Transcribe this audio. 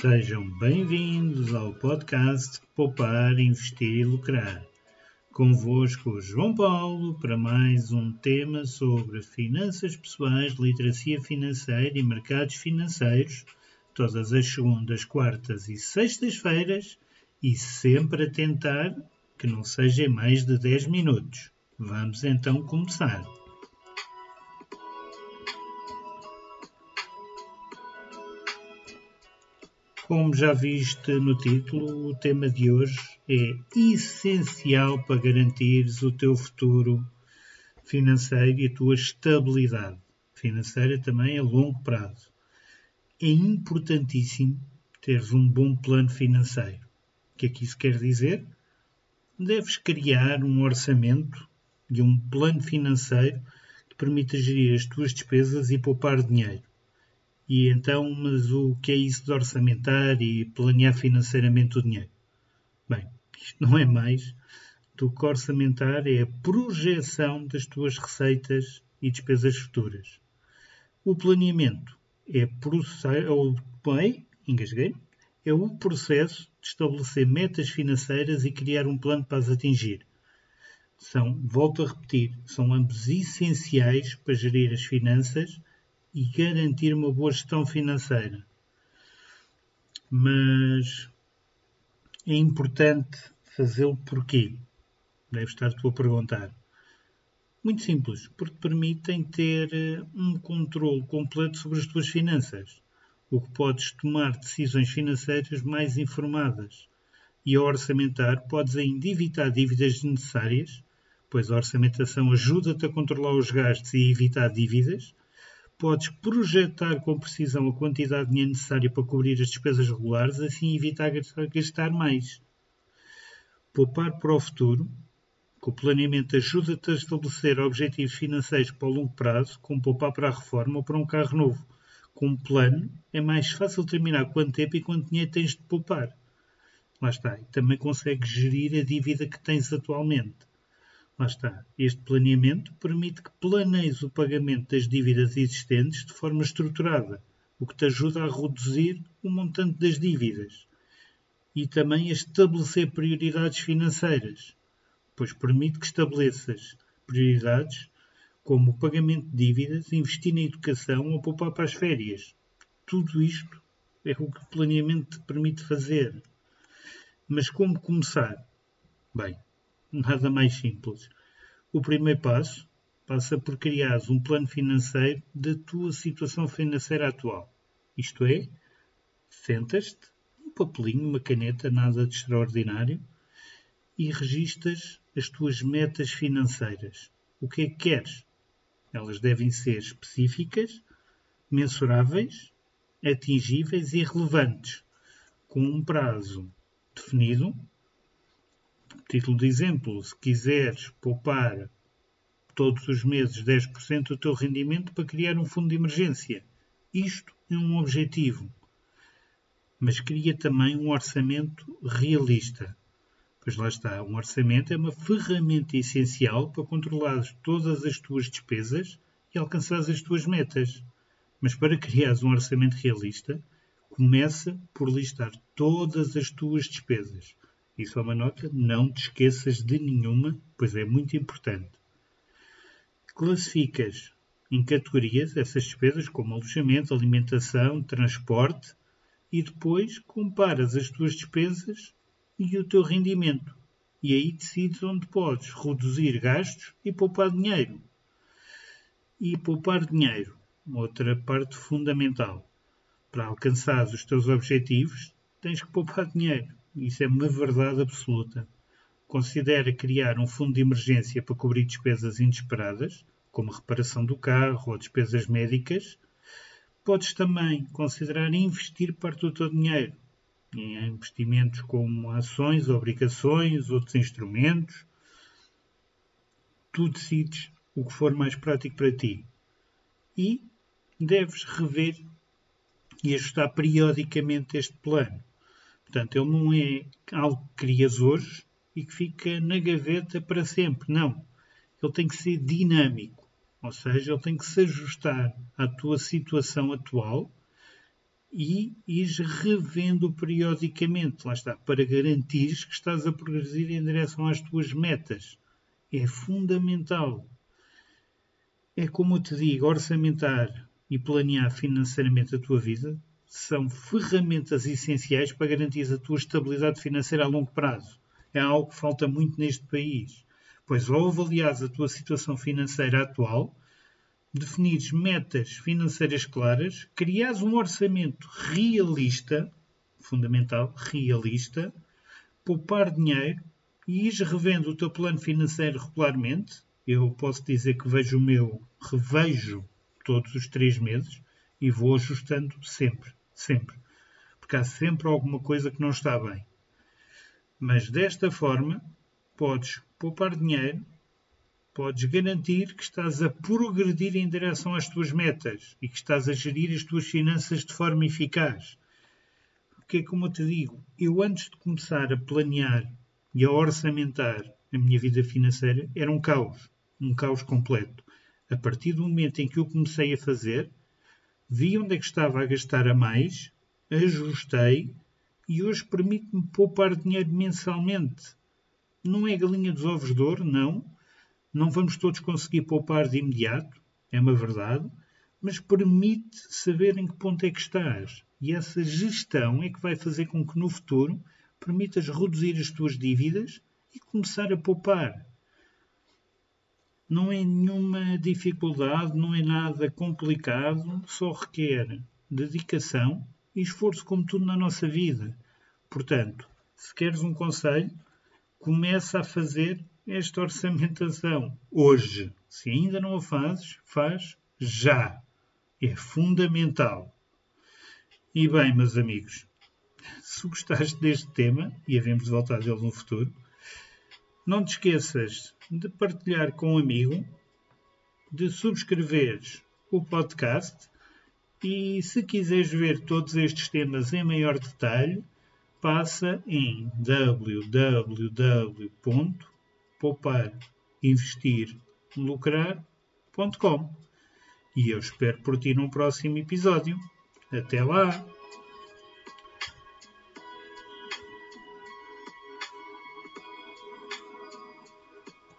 Sejam bem-vindos ao podcast Poupar, Investir e Lucrar. Convosco João Paulo para mais um tema sobre finanças pessoais, literacia financeira e mercados financeiros, todas as segundas, quartas e sextas-feiras e sempre a tentar que não seja mais de 10 minutos. Vamos então começar. Como já viste no título, o tema de hoje é essencial para garantires o teu futuro financeiro e a tua estabilidade financeira também a longo prazo. É importantíssimo teres um bom plano financeiro. O que é que isso quer dizer? Deves criar um orçamento e um plano financeiro que permita gerir as tuas despesas e poupar dinheiro. E então, mas o que é isso de orçamentar e planear financeiramente o dinheiro? Bem, isto não é mais do que orçamentar é a projeção das tuas receitas e despesas futuras. O planeamento é, bem, engasguei, é o processo de estabelecer metas financeiras e criar um plano para as atingir. São, volto a repetir, são ambos essenciais para gerir as finanças e garantir uma boa gestão financeira. Mas é importante fazê-lo porquê? Deve estar tu a perguntar. Muito simples, porque permitem ter eh, um controle completo sobre as tuas finanças, o que podes tomar decisões financeiras mais informadas. E ao orçamentar, podes ainda evitar dívidas desnecessárias, pois a orçamentação ajuda-te a controlar os gastos e evitar dívidas, podes projetar com precisão a quantidade de dinheiro necessária para cobrir as despesas regulares, assim evitar gastar mais. Poupar para o futuro, que o planeamento ajuda-te a estabelecer objetivos financeiros para o longo prazo, como poupar para a reforma ou para um carro novo. Com um plano, é mais fácil determinar quanto tempo e quanto dinheiro tens de poupar. Lá está. E também consegues gerir a dívida que tens atualmente. Lá está. Este planeamento permite que planeies o pagamento das dívidas existentes de forma estruturada, o que te ajuda a reduzir o montante das dívidas e também a estabelecer prioridades financeiras, pois permite que estabeleças prioridades como o pagamento de dívidas, investir na educação ou poupar para as férias. Tudo isto é o que o planeamento te permite fazer. Mas como começar? Bem, nada mais simples. O primeiro passo passa por criar um plano financeiro da tua situação financeira atual. Isto é, sentas-te, um papelinho, uma caneta, nada de extraordinário, e registas as tuas metas financeiras. O que é que queres? Elas devem ser específicas, mensuráveis, atingíveis e relevantes, com um prazo definido Título de exemplo: se quiseres poupar todos os meses 10% do teu rendimento para criar um fundo de emergência. Isto é um objetivo. Mas cria também um orçamento realista. Pois lá está, um orçamento é uma ferramenta essencial para controlar todas as tuas despesas e alcançar as tuas metas. Mas para criar um orçamento realista, começa por listar todas as tuas despesas isso é uma nota, não te esqueças de nenhuma, pois é muito importante. Classificas em categorias essas despesas como alojamento, alimentação, transporte e depois comparas as tuas despesas e o teu rendimento. E aí decides onde podes reduzir gastos e poupar dinheiro. E poupar dinheiro, outra parte fundamental. Para alcançar os teus objetivos, tens que poupar dinheiro. Isso é uma verdade absoluta. Considera criar um fundo de emergência para cobrir despesas inesperadas, como reparação do carro ou despesas médicas. Podes também considerar investir parte do teu dinheiro em investimentos como ações, obrigações, outros instrumentos. Tu decides o que for mais prático para ti. E deves rever e ajustar periodicamente este plano. Portanto, ele não é algo que crias hoje e que fica na gaveta para sempre. Não. Ele tem que ser dinâmico. Ou seja, ele tem que se ajustar à tua situação atual e ires revendo periodicamente, lá está, para garantir que estás a progredir em direção às tuas metas. É fundamental. É como eu te digo, orçamentar e planear financeiramente a tua vida são ferramentas essenciais para garantir a tua estabilidade financeira a longo prazo. É algo que falta muito neste país. Pois ao avaliares a tua situação financeira atual, definires metas financeiras claras, criares um orçamento realista, fundamental, realista, poupar dinheiro e ires revendo o teu plano financeiro regularmente. Eu posso dizer que vejo o meu, revejo todos os três meses e vou ajustando sempre. Sempre. Porque há sempre alguma coisa que não está bem. Mas desta forma, podes poupar dinheiro, podes garantir que estás a progredir em direção às tuas metas e que estás a gerir as tuas finanças de forma eficaz. Porque, como eu te digo, eu antes de começar a planear e a orçamentar a minha vida financeira, era um caos. Um caos completo. A partir do momento em que eu comecei a fazer, vi onde é que estava a gastar a mais, ajustei e hoje permite-me poupar dinheiro mensalmente. Não é galinha dos ovos de ouro, não. Não vamos todos conseguir poupar de imediato, é uma verdade, mas permite saber em que ponto é que estás. E essa gestão é que vai fazer com que no futuro permitas reduzir as tuas dívidas e começar a poupar não é nenhuma dificuldade, não é nada complicado, só requer dedicação e esforço, como tudo na nossa vida. Portanto, se queres um conselho, começa a fazer esta orçamentação hoje. Se ainda não a fazes, faz já. É fundamental. E bem, meus amigos, se gostaste deste tema, e havemos voltar dele no futuro, não te esqueças de partilhar com um amigo, de subscreveres o podcast e se quiseres ver todos estes temas em maior detalhe, passa em www.pouparinvestirlucrar.com e eu espero por ti num próximo episódio. Até lá!